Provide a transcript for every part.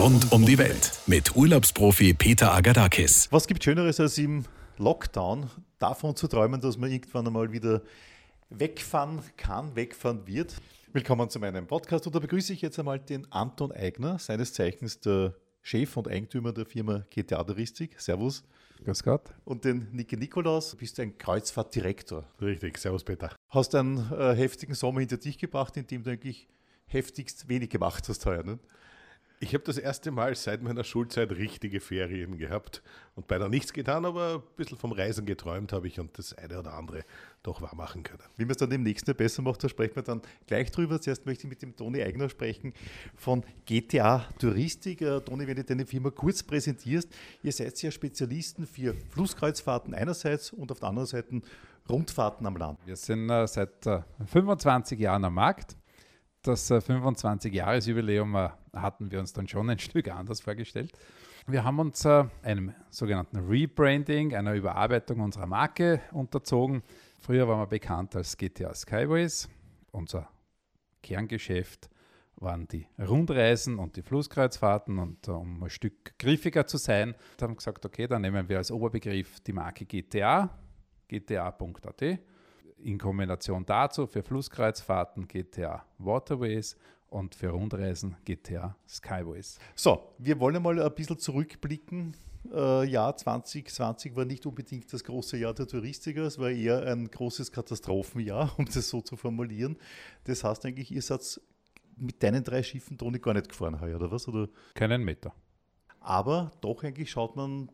Rund um die Welt mit Urlaubsprofi Peter Agadakis. Was gibt Schöneres als im Lockdown davon zu träumen, dass man irgendwann einmal wieder wegfahren kann, wegfahren wird? Willkommen zu meinem Podcast und da begrüße ich jetzt einmal den Anton Eigner, seines Zeichens der Chef und Eigentümer der Firma GTA Touristik. Servus. Grüß Gott. Und den Niki Nikolaus, du bist ein Kreuzfahrtdirektor. Richtig, servus Peter. Hast einen äh, heftigen Sommer hinter dich gebracht, in dem du eigentlich heftigst wenig gemacht hast heuer. Ne? Ich habe das erste Mal seit meiner Schulzeit richtige Ferien gehabt und beinahe nichts getan, aber ein bisschen vom Reisen geträumt habe ich und das eine oder andere doch wahr machen können. Wie man es dann im nächsten besser macht, da sprechen wir dann gleich drüber. Zuerst möchte ich mit dem Toni Eigner sprechen von GTA Touristik. Äh, Toni, wenn du deine Firma kurz präsentierst, ihr seid ja Spezialisten für Flusskreuzfahrten einerseits und auf der anderen Seite Rundfahrten am Land. Wir sind äh, seit äh, 25 Jahren am Markt das 25-Jahres-Jubiläum äh, hatten wir uns dann schon ein Stück anders vorgestellt. Wir haben uns äh, einem sogenannten Rebranding, einer Überarbeitung unserer Marke unterzogen. Früher waren wir bekannt als GTA Skyways. Unser Kerngeschäft waren die Rundreisen und die Flusskreuzfahrten. Und äh, um ein Stück griffiger zu sein, haben wir gesagt, okay, dann nehmen wir als Oberbegriff die Marke GTA, gta.at in Kombination dazu für Flusskreuzfahrten GTA Waterways und für Rundreisen GTA Skyways. So, wir wollen mal ein bisschen zurückblicken. Äh, Jahr 2020 war nicht unbedingt das große Jahr der Touristiker, es war eher ein großes Katastrophenjahr, um das so zu formulieren. Das heißt eigentlich, ihr seid mit deinen drei Schiffen, Toni, gar nicht gefahren heuer, oder was? Oder? Keinen Meter. Aber doch eigentlich schaut man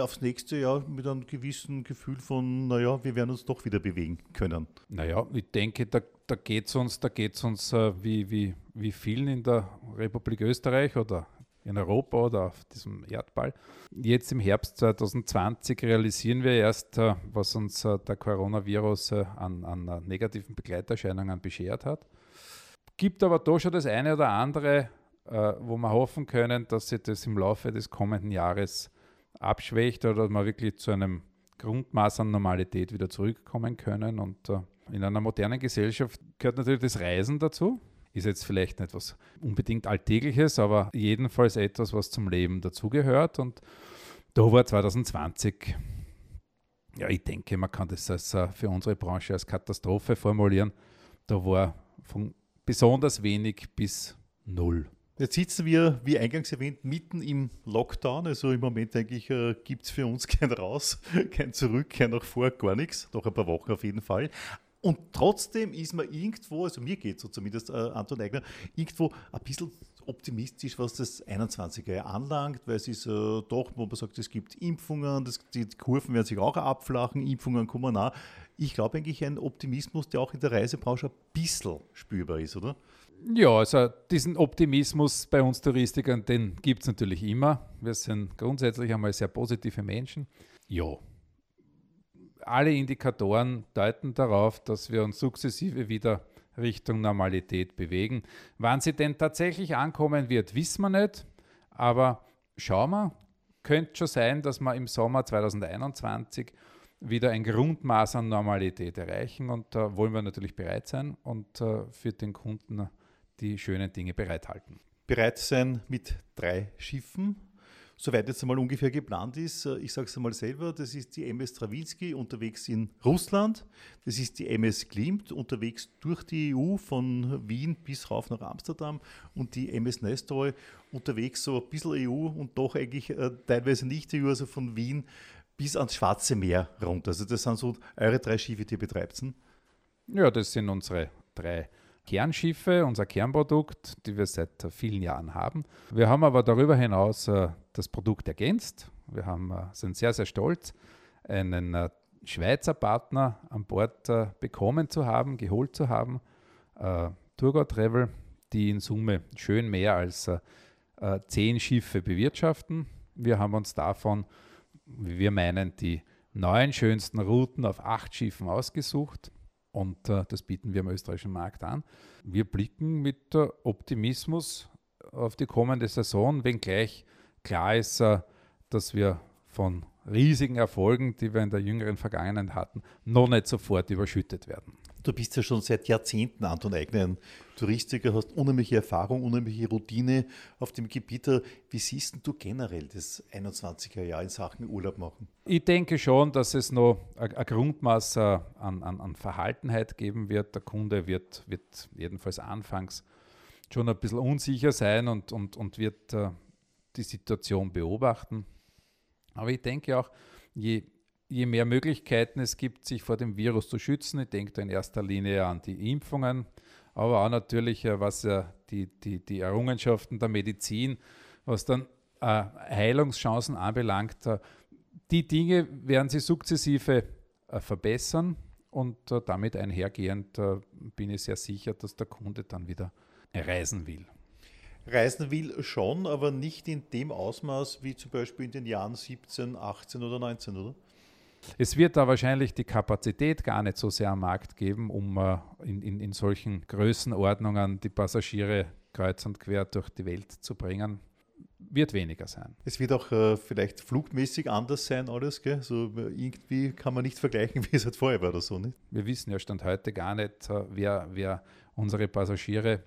aufs nächste Jahr mit einem gewissen Gefühl von, naja, wir werden uns doch wieder bewegen können. Naja, ich denke, da, da geht es uns, da geht's uns äh, wie, wie, wie vielen in der Republik Österreich oder in Europa oder auf diesem Erdball. Jetzt im Herbst 2020 realisieren wir erst, äh, was uns äh, der Coronavirus an, an negativen Begleiterscheinungen beschert hat. Gibt aber da schon das eine oder andere, wo wir hoffen können, dass sich das im Laufe des kommenden Jahres abschwächt oder wir wirklich zu einem Grundmaß an Normalität wieder zurückkommen können. Und äh, in einer modernen Gesellschaft gehört natürlich das Reisen dazu. Ist jetzt vielleicht nicht was unbedingt Alltägliches, aber jedenfalls etwas, was zum Leben dazugehört. Und da war 2020, ja, ich denke, man kann das als, äh, für unsere Branche als Katastrophe formulieren. Da war von besonders wenig bis null. Jetzt sitzen wir, wie eingangs erwähnt, mitten im Lockdown. Also im Moment eigentlich äh, gibt es für uns kein Raus, kein Zurück, kein nach vor, gar nichts. Noch ein paar Wochen auf jeden Fall. Und trotzdem ist man irgendwo, also mir geht es so zumindest, äh, Anton Eigner, irgendwo ein bisschen optimistisch, was das 21er Jahr anlangt, weil es ist äh, doch, wo man sagt, es gibt Impfungen, das, die Kurven werden sich auch abflachen, Impfungen kommen nach. Ich glaube eigentlich ein Optimismus, der auch in der Reisebranche ein bisschen spürbar ist, oder? Ja, also diesen Optimismus bei uns Touristikern, den gibt es natürlich immer. Wir sind grundsätzlich einmal sehr positive Menschen. Ja, alle Indikatoren deuten darauf, dass wir uns sukzessive wieder Richtung Normalität bewegen. Wann sie denn tatsächlich ankommen wird, wissen wir nicht. Aber schauen wir, könnte schon sein, dass wir im Sommer 2021 wieder ein Grundmaß an Normalität erreichen. Und da wollen wir natürlich bereit sein und äh, für den Kunden die schönen Dinge bereithalten. Bereit sein mit drei Schiffen, soweit jetzt einmal ungefähr geplant ist. Ich sage es einmal selber, das ist die MS Strawinski unterwegs in Russland, das ist die MS Klimt unterwegs durch die EU von Wien bis rauf nach Amsterdam und die MS Nestroy unterwegs so ein bisschen EU und doch eigentlich äh, teilweise nicht EU, also von Wien bis ans Schwarze Meer runter. Also das sind so eure drei Schiffe, die ihr betreibt. Ja, das sind unsere drei Schiffe. Kernschiffe, unser Kernprodukt, die wir seit vielen Jahren haben. Wir haben aber darüber hinaus äh, das Produkt ergänzt. Wir haben, äh, sind sehr, sehr stolz, einen äh, Schweizer Partner an Bord bekommen zu haben, geholt zu haben, Turgo Travel, die in Summe schön mehr als zehn Schiffe bewirtschaften. Wir haben uns davon, wie wir meinen, die neun schönsten Routen auf acht Schiffen ausgesucht und äh, das bieten wir am österreichischen Markt an. Wir blicken mit äh, Optimismus auf die kommende Saison, wenngleich klar ist, äh, dass wir von riesigen Erfolgen, die wir in der jüngeren Vergangenheit hatten, noch nicht sofort überschüttet werden. Du bist ja schon seit Jahrzehnten, Anton Eigner, Touristiker, hast unheimliche Erfahrung, unheimliche Routine auf dem Gebiet. Wie siehst du generell das 21er Jahr in Sachen Urlaub machen? Ich denke schon, dass es noch ein Grundmaß an, an, an Verhaltenheit geben wird. Der Kunde wird, wird jedenfalls anfangs schon ein bisschen unsicher sein und, und, und wird äh, die Situation beobachten. Aber ich denke auch, je je mehr Möglichkeiten es gibt, sich vor dem Virus zu schützen, ich denke da in erster Linie an die Impfungen, aber auch natürlich, äh, was ja die, die, die Errungenschaften der Medizin, was dann äh, Heilungschancen anbelangt, äh, die Dinge werden sie sukzessive äh, verbessern und äh, damit einhergehend äh, bin ich sehr sicher, dass der Kunde dann wieder reisen will. Reisen will schon, aber nicht in dem Ausmaß wie zum Beispiel in den Jahren 17, 18 oder 19, oder? Es wird da wahrscheinlich die Kapazität gar nicht so sehr am Markt geben, um äh, in, in, in solchen Größenordnungen die Passagiere kreuz und quer durch die Welt zu bringen. Wird weniger sein. Es wird auch äh, vielleicht flugmäßig anders sein, alles. Gell? So, irgendwie kann man nicht vergleichen, wie es halt vorher war oder so. Nicht? Wir wissen ja Stand heute gar nicht, äh, wer, wer unsere Passagiere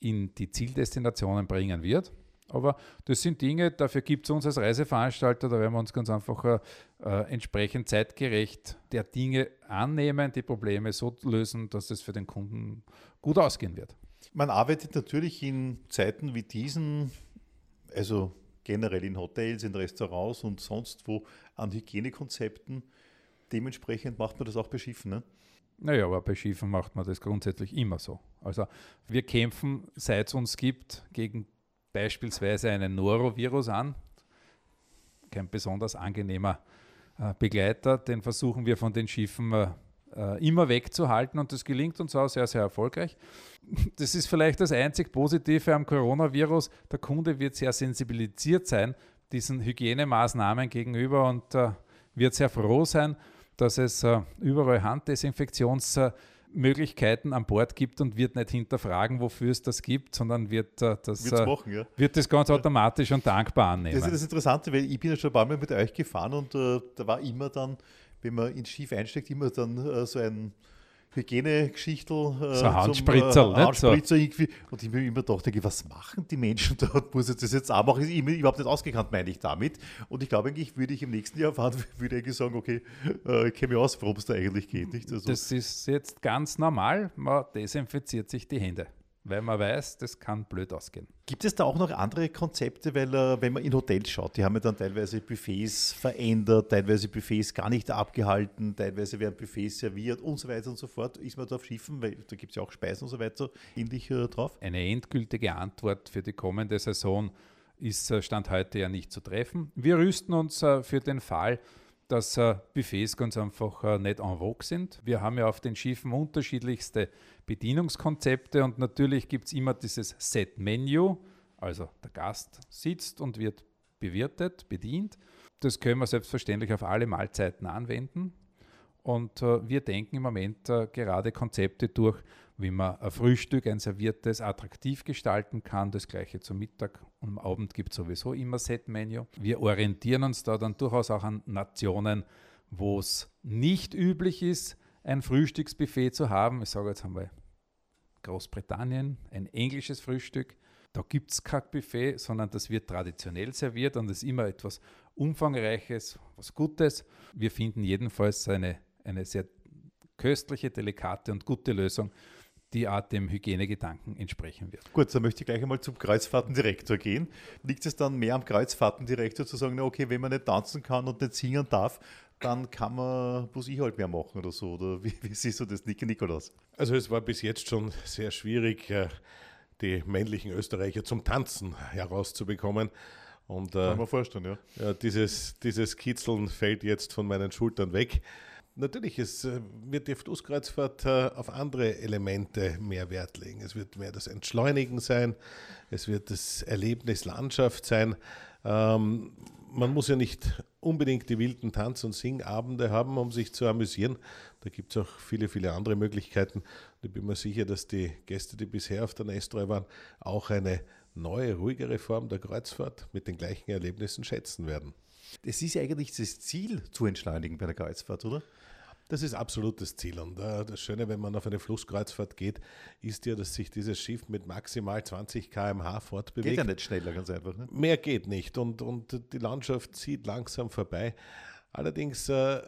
in die Zieldestinationen bringen wird. Aber das sind Dinge, dafür gibt es uns als Reiseveranstalter, da werden wir uns ganz einfach äh, äh, entsprechend zeitgerecht der Dinge annehmen, die Probleme so lösen, dass es für den Kunden gut ausgehen wird. Man arbeitet natürlich in Zeiten wie diesen, also generell in Hotels, in Restaurants und sonst wo an Hygienekonzepten. Dementsprechend macht man das auch bei Schiffen. Ne? Naja, aber bei Schiffen macht man das grundsätzlich immer so. Also wir kämpfen, seit es uns gibt, gegen beispielsweise einen Norovirus an. Kein besonders angenehmer Begleiter, den versuchen wir von den Schiffen äh, äh, immer wegzuhalten und das gelingt uns auch sehr, sehr erfolgreich. Das ist vielleicht das einzig Positive am Coronavirus. Der Kunde wird sehr sensibilisiert sein diesen Hygienemaßnahmen gegenüber und äh, wird sehr froh sein, dass es äh, überall Handdesinfektions- Möglichkeiten an Bord gibt und wird nicht hinterfragen, wofür es das gibt, sondern wird äh, das, äh, machen, ja. wird das ganz automatisch und dankbar annehmen. Das ist das Interessante, weil ich bin ja schon ein paar Mal mit euch gefahren und äh, da war immer dann, wenn man ins Schiff einsteigt, immer dann äh, so ein Hygienegeschichtel. Äh, so Handspritzer, äh, Handspritzer irgendwie. Und ich mir immer dachte, was machen die Menschen dort? Muss ich das jetzt auch machen? Ich bin überhaupt nicht ausgekannt, meine ich damit. Und ich glaube eigentlich, würde ich im nächsten Jahr fahren, würde ich sagen, okay, äh, ich kenne mich aus, worum es da eigentlich geht. Nicht? Also, das ist jetzt ganz normal. Man desinfiziert sich die Hände weil man weiß, das kann blöd ausgehen. Gibt es da auch noch andere Konzepte, weil äh, wenn man in Hotels schaut, die haben ja dann teilweise Buffets verändert, teilweise Buffets gar nicht abgehalten, teilweise werden Buffets serviert und so weiter und so fort. Ist man da auf Schiffen, weil da gibt es ja auch Speisen und so weiter, ähnlich äh, drauf? Eine endgültige Antwort für die kommende Saison ist äh, Stand heute ja nicht zu treffen. Wir rüsten uns für den Fall, dass äh, Buffets ganz einfach äh, nicht en vogue sind. Wir haben ja auf den Schiffen unterschiedlichste Bedienungskonzepte und natürlich gibt es immer dieses Set-Menu, also der Gast sitzt und wird bewirtet, bedient. Das können wir selbstverständlich auf alle Mahlzeiten anwenden. Und äh, wir denken im Moment äh, gerade Konzepte durch, wie man ein Frühstück, ein serviertes, attraktiv gestalten kann. Das gleiche zum Mittag am Abend gibt es sowieso immer Set-Menu. Wir orientieren uns da dann durchaus auch an Nationen, wo es nicht üblich ist, ein Frühstücksbuffet zu haben. Ich sage jetzt einmal Großbritannien, ein englisches Frühstück. Da gibt es kein Buffet, sondern das wird traditionell serviert und ist immer etwas Umfangreiches, was Gutes. Wir finden jedenfalls eine, eine sehr köstliche, delikate und gute Lösung, die Art dem Hygienegedanken entsprechen wird. Gut, dann möchte ich gleich einmal zum Kreuzfahrtendirektor gehen. Liegt es dann mehr am Kreuzfahrtendirektor zu sagen, na okay, wenn man nicht tanzen kann und nicht singen darf, dann kann man, muss ich halt mehr machen oder so. Oder wie, wie siehst du das, Nikolaus? Also es war bis jetzt schon sehr schwierig, äh, die männlichen Österreicher zum Tanzen herauszubekommen. Und, äh, kann man vorstellen, ja. ja dieses, dieses Kitzeln fällt jetzt von meinen Schultern weg. Natürlich, es äh, wird die Flusskreuzfahrt auf andere Elemente mehr Wert legen. Es wird mehr das Entschleunigen sein, es wird das Erlebnis Landschaft sein. Ähm, man muss ja nicht unbedingt die wilden Tanz- und Singabende haben, um sich zu amüsieren. Da gibt es auch viele, viele andere Möglichkeiten. Ich bin mir sicher, dass die Gäste, die bisher auf der Nestroy waren, auch eine neue, ruhigere Form der Kreuzfahrt mit den gleichen Erlebnissen schätzen werden. Das ist ja eigentlich das Ziel, zu entschleunigen bei der Kreuzfahrt, oder? Das ist absolut das Ziel. Und äh, das Schöne, wenn man auf eine Flusskreuzfahrt geht, ist ja, dass sich dieses Schiff mit maximal 20 km/h fortbewegt. Geht ja nicht schneller, ganz einfach. Ne? Mehr geht nicht und, und die Landschaft zieht langsam vorbei. Allerdings äh,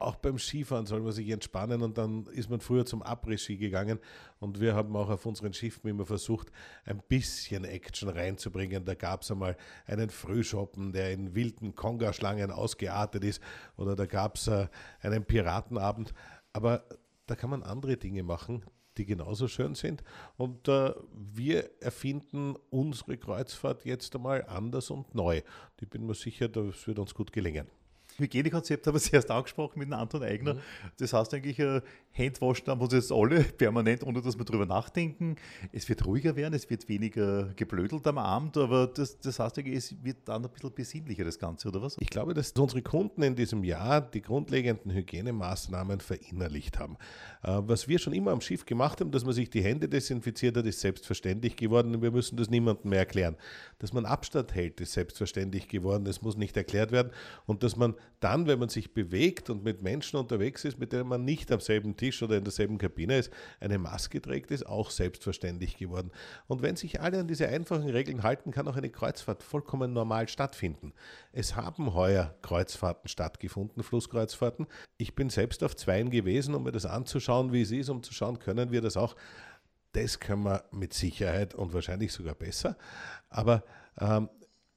auch beim Skifahren soll man sich entspannen und dann ist man früher zum Après-Ski gegangen und wir haben auch auf unseren Schiffen immer versucht, ein bisschen Action reinzubringen. Da gab es einmal einen Frühschoppen, der in wilden Konga-Schlangen ausgeartet ist oder da gab es äh, einen Piratenabend. Aber da kann man andere Dinge machen, die genauso schön sind. Und äh, wir erfinden unsere Kreuzfahrt jetzt einmal anders und neu. Ich bin mir sicher, das wird uns gut gelingen. Hygienekonzept haben wir zuerst angesprochen mit Anton Eigner. Mhm. Das heißt eigentlich, äh, Handwaschen haben wir uns jetzt alle permanent, ohne dass wir darüber nachdenken. Es wird ruhiger werden, es wird weniger geblödelt am Abend, aber das, das heißt eigentlich, es wird dann ein bisschen besinnlicher, das Ganze, oder was? Ich glaube, dass unsere Kunden in diesem Jahr die grundlegenden Hygienemaßnahmen verinnerlicht haben. Äh, was wir schon immer am Schiff gemacht haben, dass man sich die Hände desinfiziert hat, ist selbstverständlich geworden und wir müssen das niemandem mehr erklären. Dass man Abstand hält, ist selbstverständlich geworden, das muss nicht erklärt werden und dass man dann, wenn man sich bewegt und mit Menschen unterwegs ist, mit denen man nicht am selben Tisch oder in derselben Kabine ist, eine Maske trägt, ist auch selbstverständlich geworden. Und wenn sich alle an diese einfachen Regeln halten, kann auch eine Kreuzfahrt vollkommen normal stattfinden. Es haben heuer Kreuzfahrten stattgefunden, Flusskreuzfahrten. Ich bin selbst auf zweien gewesen, um mir das anzuschauen, wie es ist, um zu schauen, können wir das auch. Das können wir mit Sicherheit und wahrscheinlich sogar besser. Aber ähm,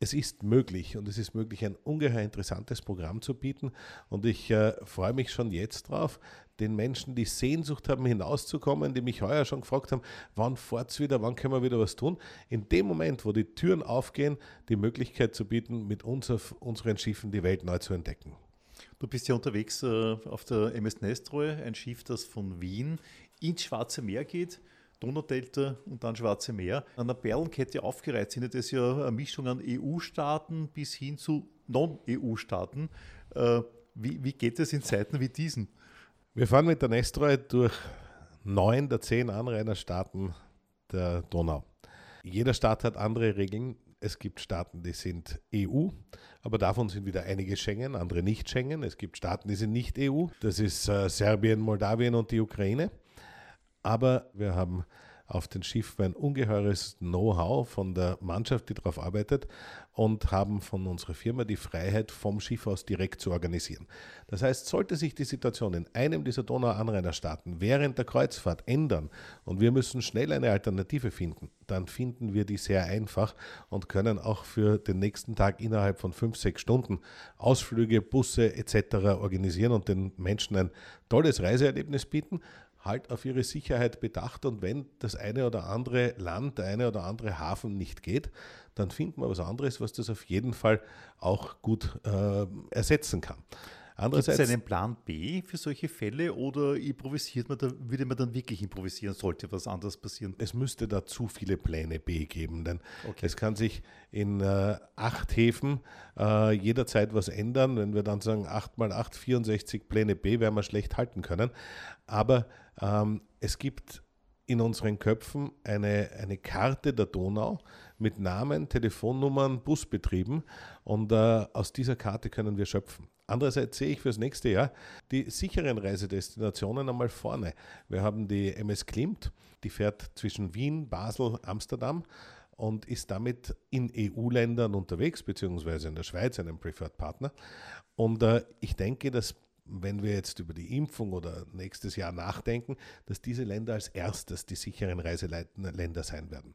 es ist möglich und es ist möglich, ein ungeheuer interessantes Programm zu bieten. Und ich äh, freue mich schon jetzt drauf, den Menschen, die Sehnsucht haben, hinauszukommen, die mich heuer schon gefragt haben, wann fahrt es wieder, wann können wir wieder was tun, in dem Moment, wo die Türen aufgehen, die Möglichkeit zu bieten, mit uns auf unseren Schiffen die Welt neu zu entdecken. Du bist ja unterwegs äh, auf der MS Nestroy, ein Schiff, das von Wien ins Schwarze Meer geht. Donaudelta und dann Schwarze Meer an der Perlenkette aufgereiht sind. Das ja eine Mischung an EU-Staaten bis hin zu Non-EU-Staaten. Äh, wie, wie geht es in Zeiten wie diesen? Wir fahren mit der Nestroy durch neun der zehn Anrainerstaaten der Donau. Jeder Staat hat andere Regeln. Es gibt Staaten, die sind EU, aber davon sind wieder einige Schengen, andere nicht Schengen. Es gibt Staaten, die sind nicht EU. Das ist äh, Serbien, Moldawien und die Ukraine. Aber wir haben auf den Schiffen ein ungeheures Know-how von der Mannschaft, die darauf arbeitet und haben von unserer Firma die Freiheit, vom Schiff aus direkt zu organisieren. Das heißt, sollte sich die Situation in einem dieser Donau-Anrainerstaaten während der Kreuzfahrt ändern und wir müssen schnell eine Alternative finden, dann finden wir die sehr einfach und können auch für den nächsten Tag innerhalb von fünf, sechs Stunden Ausflüge, Busse etc. organisieren und den Menschen ein tolles Reiseerlebnis bieten halt auf ihre Sicherheit bedacht und wenn das eine oder andere Land, der eine oder andere Hafen nicht geht, dann finden wir was anderes, was das auf jeden Fall auch gut äh, ersetzen kann. Andererseits, Gibt es einen Plan B für solche Fälle oder improvisiert man da, würde man dann wirklich improvisieren, sollte was anderes passieren? Es müsste da zu viele Pläne B geben, denn okay. es kann sich in äh, acht Häfen äh, jederzeit was ändern. Wenn wir dann sagen 8 mal 8, 64 Pläne B, werden wir schlecht halten können. Aber ähm, es gibt in unseren Köpfen eine, eine Karte der Donau mit Namen, Telefonnummern, Busbetrieben und äh, aus dieser Karte können wir schöpfen. Andererseits sehe ich fürs nächste Jahr die sicheren Reisedestinationen einmal vorne. Wir haben die MS Klimt, die fährt zwischen Wien, Basel, Amsterdam und ist damit in EU-Ländern unterwegs, beziehungsweise in der Schweiz, einem Preferred Partner. Und äh, ich denke, dass wenn wir jetzt über die Impfung oder nächstes Jahr nachdenken, dass diese Länder als erstes die sicheren Reiseländer sein werden.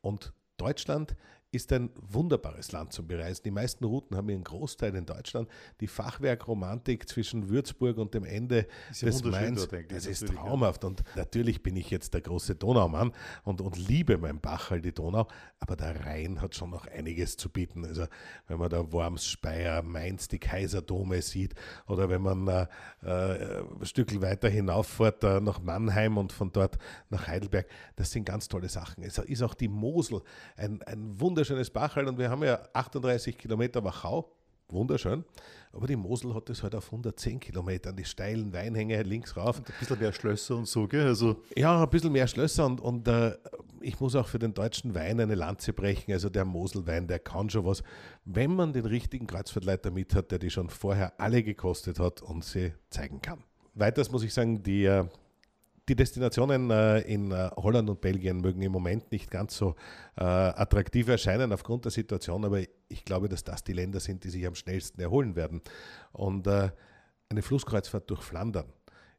Und Deutschland ist ein wunderbares Land zum Bereisen. Die meisten Routen haben ihren Großteil in Deutschland. Die Fachwerkromantik zwischen Würzburg und dem Ende ja des Mains, das ist traumhaft. Ja. Und natürlich bin ich jetzt der große Donaumann und, und liebe mein Bachal, die Donau, aber der Rhein hat schon noch einiges zu bieten. Also wenn man da Worms, Speyer, Mainz, die Kaiserdome sieht oder wenn man äh, äh, ein Stück weiter hinauffährt äh, nach Mannheim und von dort nach Heidelberg, das sind ganz tolle Sachen. Es ist auch die Mosel ein, ein wunderschönes wunderschönes Bachal und wir haben ja 38 Kilometer Wachau, wunderschön. Aber die Mosel hat es halt auf 110 Kilometern, die steilen Weinhänge links rauf. Und ein bisschen mehr Schlösser und so, gell? Also ja, ein bisschen mehr Schlösser und, und äh, ich muss auch für den deutschen Wein eine Lanze brechen. Also der Moselwein, der kann schon was, wenn man den richtigen Kreuzfahrtleiter mit hat, der die schon vorher alle gekostet hat und sie zeigen kann. weiters muss ich sagen, die, äh, die Destinationen äh, in äh, Holland und Belgien mögen im Moment nicht ganz so äh, attraktiv erscheinen aufgrund der Situation, aber ich glaube, dass das die Länder sind, die sich am schnellsten erholen werden. Und eine Flusskreuzfahrt durch Flandern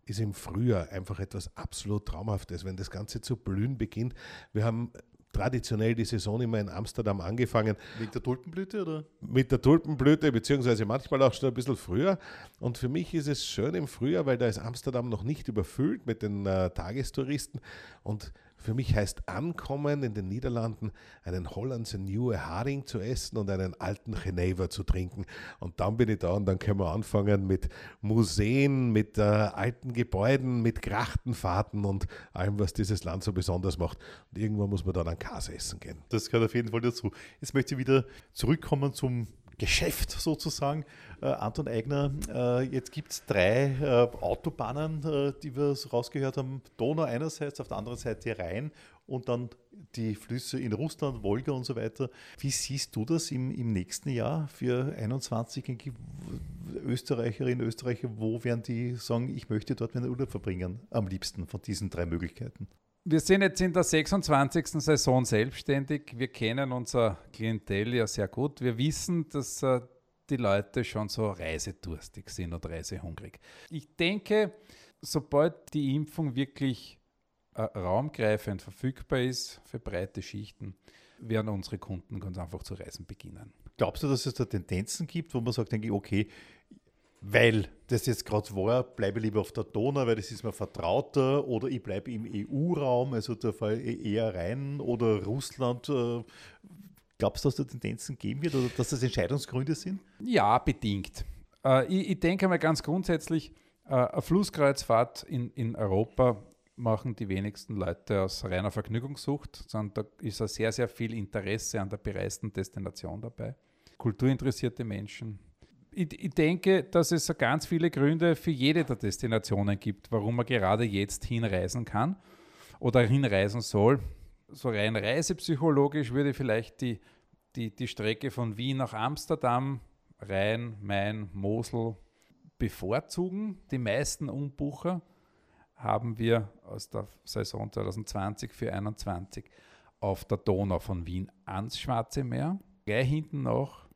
ist im Frühjahr einfach etwas absolut Traumhaftes, wenn das Ganze zu blühen beginnt. Wir haben traditionell die Saison immer in Amsterdam angefangen. Mit der Tulpenblüte oder? Mit der Tulpenblüte, beziehungsweise manchmal auch schon ein bisschen früher. Und für mich ist es schön im Frühjahr, weil da ist Amsterdam noch nicht überfüllt mit den äh, Tagestouristen. Und für mich heißt Ankommen in den Niederlanden, einen Hollandse Nieuwe Haring zu essen und einen alten Genever zu trinken. Und dann bin ich da und dann können wir anfangen mit Museen, mit äh, alten Gebäuden, mit Grachtenfahrten und allem, was dieses Land so besonders macht. Und irgendwann muss man dann einen Käse essen gehen. Das gehört auf jeden Fall dazu. Jetzt möchte ich wieder zurückkommen zum Geschäft sozusagen. Äh, Anton Eigner, äh, jetzt gibt es drei äh, Autobahnen, äh, die wir so rausgehört haben. Donau einerseits, auf der anderen Seite Rhein und dann die Flüsse in Russland, Wolga und so weiter. Wie siehst du das im, im nächsten Jahr für 21 Österreicherinnen, Österreicher? Wo werden die sagen, ich möchte dort meinen Urlaub verbringen, am liebsten von diesen drei Möglichkeiten? Wir sind jetzt in der 26. Saison selbstständig. Wir kennen unser Klientel ja sehr gut. Wir wissen, dass äh, die Leute schon so reisedurstig sind und reisehungrig. Ich denke, sobald die Impfung wirklich äh, raumgreifend verfügbar ist für breite Schichten, werden unsere Kunden ganz einfach zu reisen beginnen. Glaubst du, dass es da Tendenzen gibt, wo man sagt, denke ich, okay, weil das jetzt gerade war, bleibe lieber auf der Donau, weil das ist mir vertrauter, oder ich bleibe im EU-Raum, also da fahre eher rein, oder Russland. Äh, glaubst du, dass da Tendenzen geben wird oder dass das Entscheidungsgründe sind? Ja, bedingt. Äh, ich, ich, denke mal ganz grundsätzlich, äh, eine Flusskreuzfahrt in, in Europa machen die wenigsten Leute aus reiner Vergnügungssucht, sondern da ist ja sehr, sehr viel Interesse an der bereisten Destination dabei. Kulturinteressierte Menschen, ich, ich, denke, dass es ganz viele Gründe für jede der Destinationen gibt, warum man gerade jetzt hinreisen kann oder hinreisen soll. So rein reisepsychologisch würde vielleicht die, die, die Strecke von Wien nach Amsterdam, Rhein, Main, Mosel bevorzugen. Die meisten Umbucher haben wir aus der Saison 2020 für 2021 auf der Donau von Wien ans Schwarze Meer, gleich hinten nach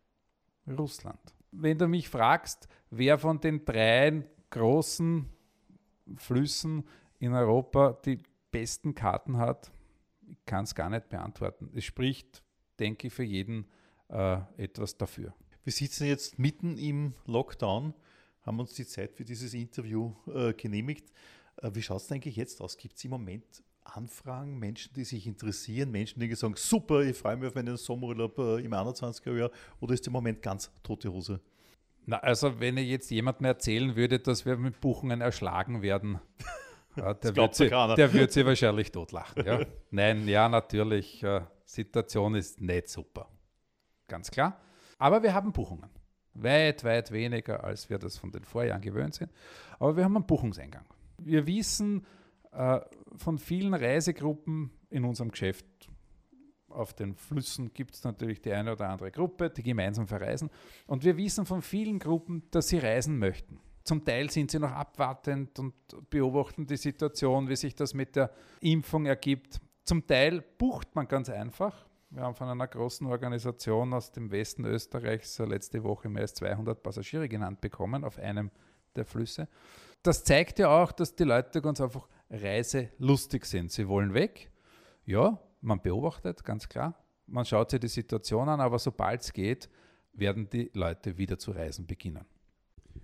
Russland wenn du mich fragst, wer von den drei großen Flüssen in Europa die besten Karten hat, kann es gar nicht beantworten. Es spricht, denke ich, für jeden äh, etwas dafür. Wir sitzen jetzt mitten im Lockdown, haben uns die Zeit für dieses Interview äh, genehmigt. Äh, wie schaut es eigentlich jetzt aus? Gibt es im Moment Anfragen, Menschen, die sich interessieren, Menschen, die sagen, super, ich freue mich auf meinen Sommerurlaub äh, im 21er Jahr, oder ist im Moment ganz tote Hose? Na, also wenn ich jetzt jemandem erzählen würde, dass wir mit Buchungen erschlagen werden, ja, der, wird sie, der wird sie wahrscheinlich totlachen. Ja. Nein, ja, natürlich, äh, Situation ist nicht super. Ganz klar. Aber wir haben Buchungen. Weit, weit weniger, als wir das von den Vorjahren gewöhnt sind. Aber wir haben einen Buchungseingang. Wir wissen, äh, von vielen Reisegruppen in unserem Geschäft auf den Flüssen gibt es natürlich die eine oder andere Gruppe, die gemeinsam verreisen. Und wir wissen von vielen Gruppen, dass sie reisen möchten. Zum Teil sind sie noch abwartend und beobachten die Situation, wie sich das mit der Impfung ergibt. Zum Teil bucht man ganz einfach. Wir haben von einer großen Organisation aus dem Westen Österreichs letzte Woche mehr als 200 Passagiere genannt bekommen auf einem der Flüsse. Das zeigt ja auch, dass die Leute ganz einfach reiselustig sind. Sie wollen weg. Ja, man beobachtet, ganz klar. Man schaut sich die Situation an, aber sobald es geht, werden die Leute wieder zu reisen beginnen.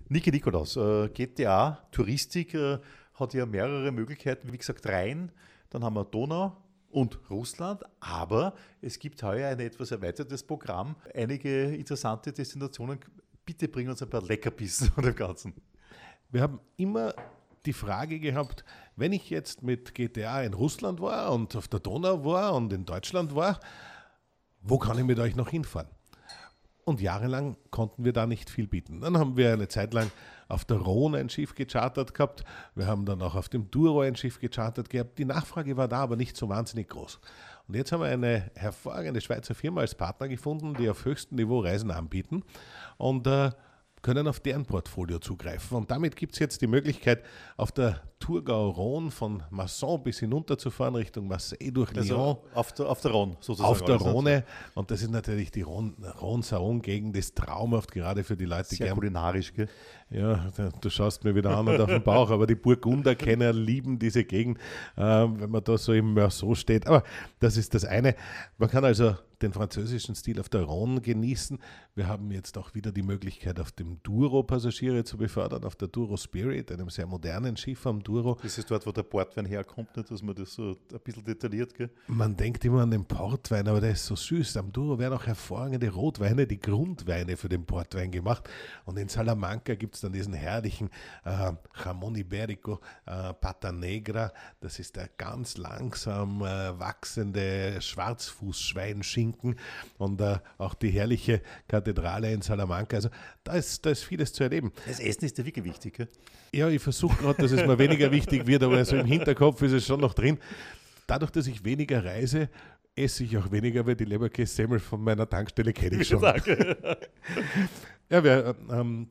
Niki Nikolaus, äh, GTA, Touristik äh, hat ja mehrere Möglichkeiten. Wie gesagt, Rhein, dann haben wir Donau und Russland, aber es gibt heuer ein etwas erweitertes Programm. Einige interessante Destinationen. Bitte bring uns ein paar Leckerbissen von dem Ganzen. Wir haben immer die Frage gehabt, wenn ich jetzt mit GTA in Russland war und auf der Donau war und in Deutschland war, wo kann ich mit euch noch hinfahren? Und jahrelang konnten wir da nicht viel bieten. Dann haben wir eine Zeit lang auf der Rhone ein Schiff gechartert gehabt. Wir haben dann auch auf dem Douro ein Schiff gechartert gehabt. Die Nachfrage war da, aber nicht so wahnsinnig groß. Und jetzt haben wir eine hervorragende Schweizer Firma als Partner gefunden, die auf höchstem Niveau Reisen anbieten. Und äh, können auf deren Portfolio zugreifen. Und damit gibt es jetzt die Möglichkeit, auf der Thurgau-Rhône von Masson bis hinunter zu fahren, Richtung Marseille durch Also Lyon. auf der, auf der Rhône sozusagen. Auf der ne? Rhone. Und das ist natürlich die Rhone-Saron-Gegend, ist traumhaft, gerade für die Leute, die Sehr gern kulinarisch, gell? ja, du schaust mir wieder an und auf den Bauch, aber die Burgunderkenner lieben diese Gegend, äh, wenn man da so im Meursault steht. Aber das ist das eine. Man kann also den französischen Stil auf der Rhone genießen. Wir haben jetzt auch wieder die Möglichkeit, auf dem Douro Passagiere zu befördern, auf der Douro Spirit, einem sehr modernen Schiff am Douro. Das ist dort, wo der Portwein herkommt, nicht, dass man das so ein bisschen detailliert, gell? Man denkt immer an den Portwein, aber der ist so süß. Am Douro werden auch hervorragende Rotweine, die Grundweine für den Portwein gemacht. Und in Salamanca gibt es dann diesen herrlichen äh, Jamón Ibérico äh, Pata Negra. Das ist der ganz langsam äh, wachsende Schwarzfußschweinschinken und äh, auch die herrliche Kathedrale in Salamanca. Also da ist, da ist vieles zu erleben. Das Essen ist ja wirklich wichtig, gell? Ja, ich versuche gerade, dass es mir weniger wichtig wird, aber so im Hinterkopf ist es schon noch drin. Dadurch, dass ich weniger reise, esse ich auch weniger, weil die Leberkäse-Semmel von meiner Tankstelle kenne ich schon. Ja, wir ähm,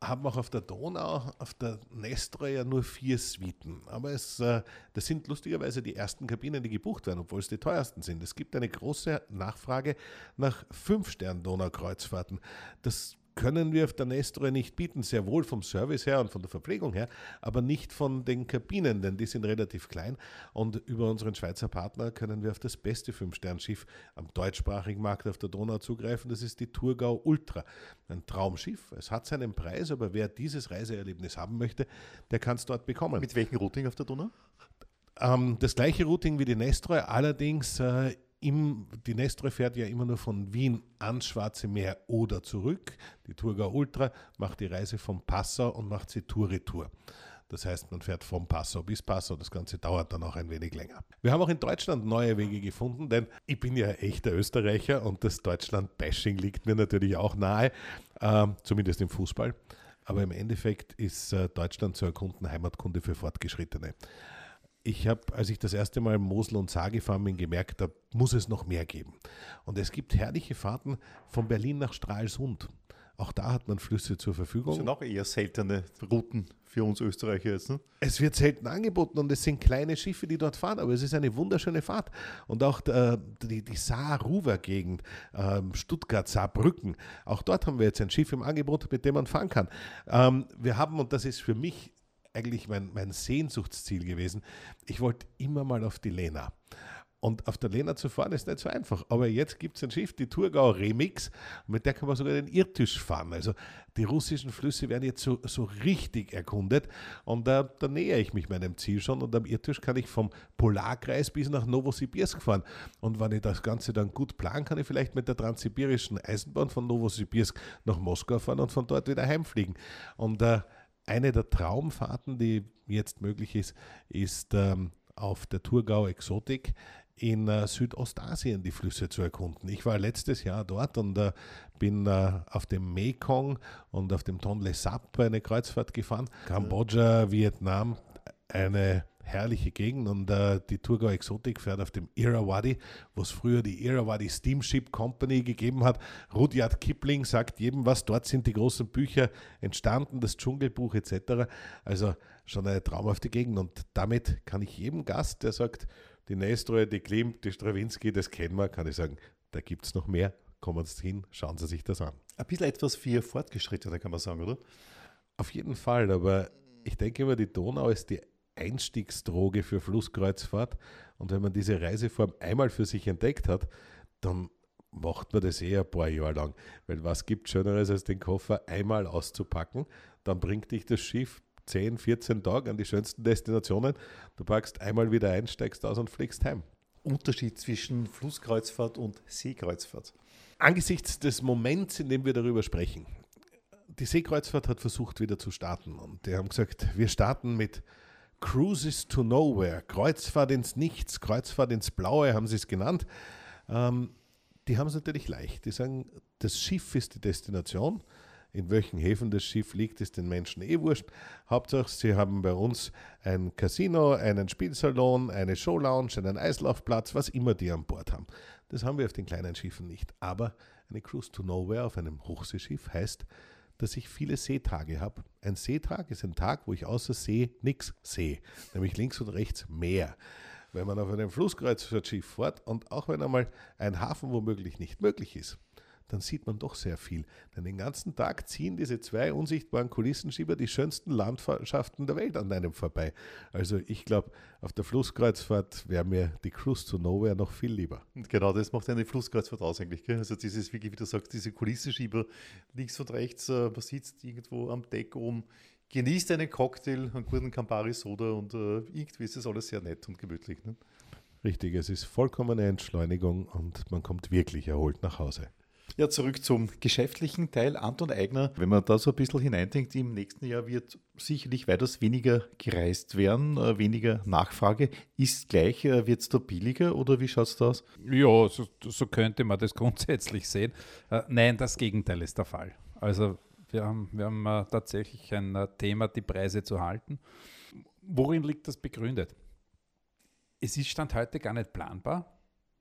haben auch auf der Donau, auf der Nestra ja nur vier Suiten. Aber es, äh, das sind lustigerweise die ersten Kabinen, die gebucht werden, obwohl es die teuersten sind. Es gibt eine große Nachfrage nach Fünf-Stern-Donaukreuzfahrten. Das können wir auf der Nestroy nicht bieten, sehr wohl vom Service her und von der Verpflegung her, aber nicht von den Kabinen, denn die sind relativ klein und über unseren Schweizer Partner können wir auf das beste Fünf-Stern-Schiff am deutschsprachigen Markt auf der Donau zugreifen. Das ist die Thurgau Ultra. Ein Traumschiff. Es hat seinen Preis, aber wer dieses Reiseerlebnis haben möchte, der kann es dort bekommen. Mit welchem Routing auf der Donau? Ähm, das gleiche Routing wie die Nestroy, allerdings äh, im, die Nestroy fährt ja immer nur von Wien ans Schwarze Meer oder zurück. Die Thurgau Ultra macht die Reise von Passau und macht sie Tour-Retour. Das heißt, man fährt von Passau bis Passau. Das Ganze dauert dann auch ein wenig länger. Wir haben auch in Deutschland neue Wege gefunden, denn ich bin ja echter Österreicher und das Deutschland-Bashing liegt mir natürlich auch nahe, ähm, zumindest im Fußball. Aber im Endeffekt ist äh, Deutschland zu erkunden Heimatkunde für Fortgeschrittene ich habe, als ich das erste Mal Mosel und Saar gefahren bin, gemerkt, da muss es noch mehr geben. Und es gibt herrliche Fahrten von Berlin nach Stralsund. Auch da hat man Flüsse zur Das Verfügung. sind auch eher seltene Routen für uns Österreicher jetzt, ne? Es wird selten angeboten und es sind kleine Schiffe, die dort fahren, aber es ist eine wunderschöne Fahrt. Und auch der, die, die Saar-Ruwer-Gegend, ähm, Stuttgart, Saarbrücken, auch dort haben wir jetzt ein Schiff im Angebot, mit dem man fahren kann. Ähm, wir haben, und das ist für mich eigentlich mein, mein Sehnsuchtsziel gewesen, ich wollte immer mal auf die Lena. Und auf der Lena zu fahren ist nicht so einfach. Aber jetzt gibt es ein Schiff, die Thurgau Remix, mit der kann man sogar den Irrtisch fahren. Also die russischen Flüsse werden jetzt so, so richtig erkundet. Und da, da nähere ich mich meinem Ziel schon. Und am Irrtisch kann ich vom Polarkreis bis nach Novosibirsk fahren. Und wenn ich das Ganze dann gut planen, kann ich vielleicht mit der transsibirischen Eisenbahn von Novosibirsk nach Moskau fahren und von dort wieder heimfliegen. Und äh, eine der Traumfahrten, die jetzt möglich ist, ist ähm, auf der Thurgau Exotik in äh, Südostasien die Flüsse zu erkunden. Ich war letztes Jahr dort und äh, bin äh, auf dem Mekong und auf dem Tonle Sap eine Kreuzfahrt gefahren. Kambodscha, Vietnam, eine herrliche Gegend und äh, die Thurgau Exotik fährt auf dem Irrawaddy, wo es früher die Irrawaddy Steamship Company gegeben hat. Rudyard Kipling sagt jedem was, dort sind die großen Bücher entstanden, das Dschungelbuch etc. Also schon eine traumhafte Gegend und damit kann ich jedem Gast, der sagt, die Nestroy, die Klimt, die Strawinski, das kennen wir, kann ich sagen, da gibt es noch mehr. Kommen Sie hin, schauen Sie sich das an. Ein bisschen etwas für Fortgeschrittene, kann man sagen, oder? Auf jeden Fall, aber ich denke immer, die Donau ist die Einstiegsdroge für Flusskreuzfahrt. Und wenn man diese Reiseform einmal für sich entdeckt hat, dann macht man das eh ein paar Jahre lang. Weil was gibt Schöneres, als den Koffer einmal auszupacken? Dann bringt dich das Schiff 10, 14 Tage an die schönsten Destinationen. Du packst einmal wieder ein, steigst aus und fliegst heim. Unterschied zwischen Flusskreuzfahrt und Seekreuzfahrt. Angesichts des Moments, in dem wir darüber sprechen, die Seekreuzfahrt hat versucht wieder zu starten und die haben gesagt, wir starten mit Cruises to Nowhere, Kreuzfahrt ins Nichts, Kreuzfahrt ins Blaue haben sie es genannt. Ähm, die haben es natürlich leicht. Die sagen, das Schiff ist die Destination. In welchen Häfen das Schiff liegt, ist den Menschen eh wurscht. Hauptsache, sie haben bei uns ein Casino, einen Spielsalon, eine Showlounge, einen Eislaufplatz, was immer die an Bord haben. Das haben wir auf den kleinen Schiffen nicht. Aber eine Cruise to Nowhere auf einem Hochseeschiff heißt, dass ich viele Seetage habe. Ein Seetag ist ein Tag, wo ich außer See nichts sehe, nämlich links und rechts Meer. Wenn man auf einem Flusskreuzfahrtschiff fährt und auch wenn einmal ein Hafen womöglich nicht möglich ist, dann sieht man doch sehr viel. Denn den ganzen Tag ziehen diese zwei unsichtbaren Kulissenschieber die schönsten Landschaften der Welt an einem vorbei. Also ich glaube, auf der Flusskreuzfahrt wäre mir die Cruise to Nowhere noch viel lieber. Und genau das macht eine Flusskreuzfahrt aus eigentlich. Gell? Also dieses, wie du sagst, diese Kulissenschieber links und rechts, äh, man sitzt irgendwo am Deck oben, genießt einen Cocktail, einen guten Campari-Soda und äh, irgendwie ist das alles sehr nett und gemütlich. Ne? Richtig, es ist vollkommene Entschleunigung und man kommt wirklich erholt nach Hause. Ja, zurück zum geschäftlichen Teil. Anton Eigner, wenn man da so ein bisschen hineindenkt, im nächsten Jahr wird sicherlich weitaus weniger gereist werden, äh, weniger Nachfrage. Ist gleich, äh, wird es da billiger oder wie schaut es da aus? Ja, so, so, könnte man das grundsätzlich sehen. Äh, nein, das Gegenteil ist der Fall. Also wir haben, wir haben tatsächlich ein Thema, die Preise zu halten. Worin liegt das begründet? Es ist Stand heute gar nicht planbar,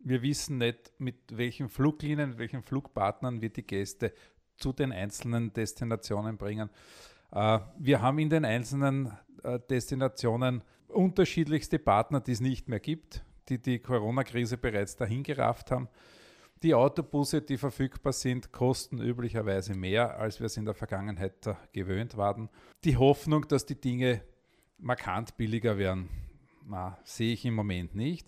wir wissen nicht, mit welchen Fluglinien, mit welchen Flugpartnern wir die Gäste zu den einzelnen Destinationen bringen. Äh, wir haben in den einzelnen äh, Destinationen unterschiedlichste Partner, die es nicht mehr gibt, die die Corona-Krise bereits dahin gerafft haben. Die Autobusse, die verfügbar sind, kosten üblicherweise mehr, als wir es in der Vergangenheit äh, gewöhnt waren. Die Hoffnung, dass die Dinge markant billiger werden, na, sehe ich im Moment nicht.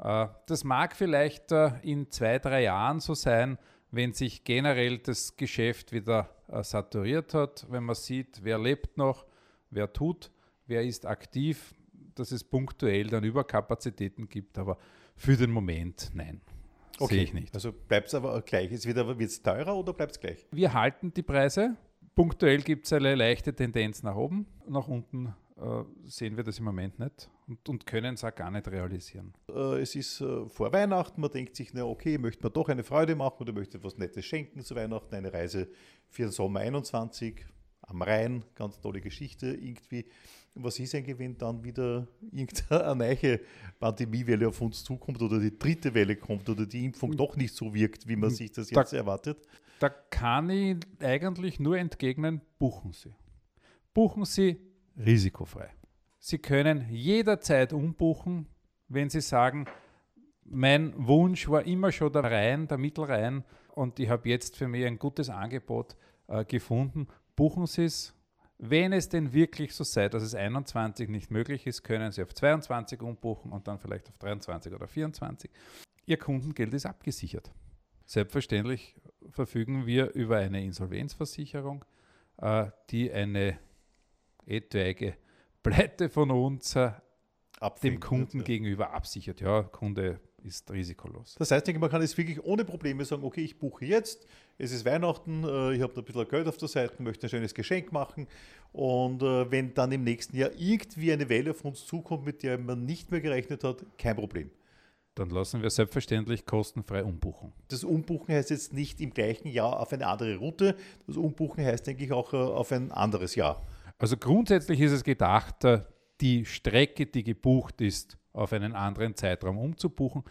Äh, das mag vielleicht äh, in zwei, drei Jahren so sein, wenn sich generell das Geschäft wieder äh, saturiert hat, wenn man sieht, wer lebt noch, wer tut, wer ist aktiv, dass es punktuell dann Überkapazitäten gibt, aber für den Moment nein. Okay. Sehe ich nicht. Also bleibt es aber gleich. Wird es teurer oder bleibt es gleich? Wir halten die Preise. Punktuell gibt es eine leichte Tendenz nach oben. Nach unten sehen wir das im Moment nicht und, und können es auch gar nicht realisieren. Äh, es ist äh, vor Weihnachten, man denkt sich, na okay, möchte man doch eine Freude machen oder möchte etwas Nettes schenken zu Weihnachten, eine Reise für den Sommer 21 am Rhein, ganz tolle Geschichte irgendwie. Was ist eigentlich, wenn dann wieder irgendeine neue Pandemiewelle auf uns zukommt oder die dritte Welle kommt oder die Impfung doch nicht so wirkt, wie man sich das jetzt da, erwartet? Da kann ich eigentlich nur entgegnen, buchen Sie. Buchen Sie risikofrei. Sie können jederzeit umbuchen, wenn Sie sagen, mein Wunsch war immer schon der Rhein, der Mittelrhein und ich habe jetzt für mich ein gutes Angebot äh, gefunden. Buchen Sie es. Wenn es denn wirklich so sei, dass es 21 nicht möglich ist, können Sie auf 22 umbuchen und dann vielleicht auf 23 oder 24. Ihr Kundengeld ist abgesichert. Selbstverständlich verfügen wir über eine Insolvenzversicherung, äh, die eine etwaige Pleite von uns äh, dem Kunden ja. gegenüber absichert. Ja, Kunde ist risikolos. Das heißt, man kann es wirklich ohne Probleme sagen, okay, ich buche jetzt, es ist Weihnachten, äh, ich habe ein bisschen Geld auf der Seite, möchte ein schönes Geschenk machen und äh, wenn dann im nächsten Jahr irgendwie eine Welle auf uns zukommt, mit der man nicht mehr gerechnet hat, kein Problem. Dann lassen wir selbstverständlich kostenfrei umbuchen. Das Umbuchen heißt jetzt nicht im gleichen Jahr auf eine andere Route, das Umbuchen heißt, denke ich, auch auf ein anderes Jahr. Also grundsätzlich ist es gedacht, äh, die Strecke, die gebucht ist, auf einen anderen Zeitraum umzubuchen.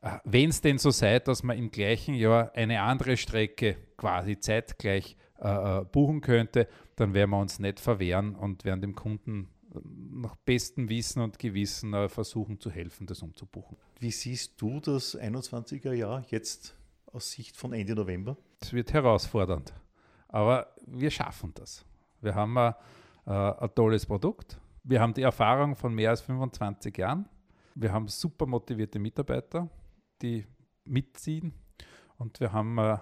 Äh, Wenn es denn so sei, dass man im gleichen Jahr eine andere Strecke quasi zeitgleich äh, äh, buchen könnte, dann werden wir uns nicht verwehren und werden dem Kunden nach bestem Wissen und Gewissen äh, versuchen zu helfen, das umzubuchen. Wie siehst du das 21er Jahr jetzt aus Sicht von Ende November? Es wird herausfordernd, aber wir schaffen das. Wir haben äh, ein tolles Produkt. Wir haben die Erfahrung von mehr als 25 Jahren. Wir haben super motivierte Mitarbeiter, die mitziehen. Und wir haben äh,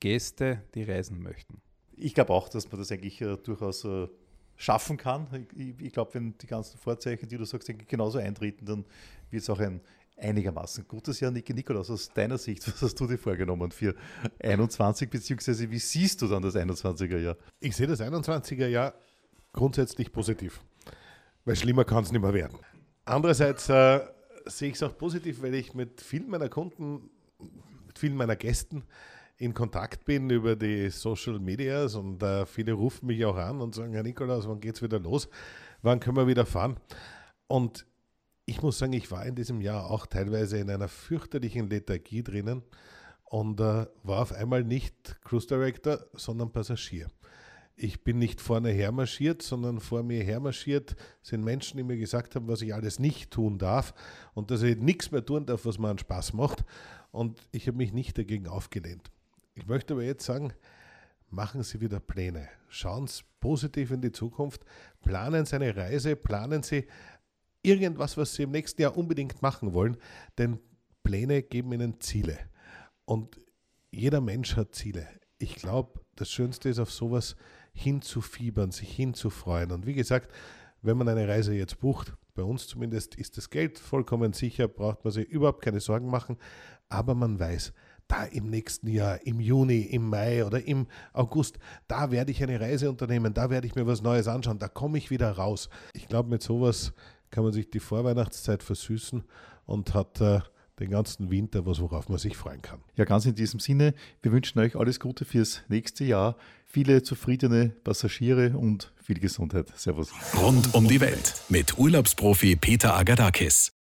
Gäste, die reisen möchten. Ich glaube auch, dass man das eigentlich äh, durchaus äh, schaffen kann. Ich, ich glaube, wenn die ganzen Vorzeichen, die du sagst, genauso eintreten, dann wird es auch ein einigermaßen gutes Jahr. Niki Nikolaus, aus deiner Sicht, was hast du dir vorgenommen für 21, beziehungsweise wie siehst du dann das 21er Jahr? Ich sehe das 21er Jahr grundsätzlich positiv, weil schlimmer kann es nicht mehr werden. Andererseits äh, sehe ich es auch positiv, weil ich mit vielen meiner Kunden, mit vielen meiner Gästen in Kontakt bin über die Social Medias und äh, viele rufen mich auch an und sagen, Herr Nikolaus, wann geht es wieder los? Wann können wir wieder fahren? Und ich muss sagen, ich war in diesem Jahr auch teilweise in einer fürchterlichen Lethargie drinnen und äh, war auf einmal nicht Cruise Director, sondern Passagier. Ich bin nicht vorne hermarschiert, sondern vor mir hermarschiert sind Menschen, die mir gesagt haben, was ich alles nicht tun darf und dass ich nichts mehr tun darf, was mir einen Spaß macht. Und ich habe mich nicht dagegen aufgelehnt. Ich möchte aber jetzt sagen, machen Sie wieder Pläne. Schauen Sie positiv in die Zukunft, planen Sie eine Reise, planen Sie irgendwas, was Sie im nächsten Jahr unbedingt machen wollen, denn Pläne geben Ihnen Ziele. Und jeder Mensch hat Ziele. Ich glaube, das Schönste ist auf sowas hinzufiebern, sich hinzufreuen. Und wie gesagt, wenn man eine Reise jetzt bucht, bei uns zumindest ist das Geld vollkommen sicher, braucht man sich überhaupt keine Sorgen machen, aber man weiß, da im nächsten Jahr, im Juni, im Mai oder im August, da werde ich eine Reise unternehmen, da werde ich mir was Neues anschauen, da komme ich wieder raus. Ich glaube, mit sowas kann man sich die Vorweihnachtszeit versüßen und hat äh, den ganzen Winter was, worauf man sich freuen kann. Ja, ganz in diesem Sinne, wir wünschen euch alles Gute fürs nächste Jahr, viele zufriedene Passagiere und viel Gesundheit. Servus. Rund um die Welt mit Urlaubsprofi Peter Agadakis.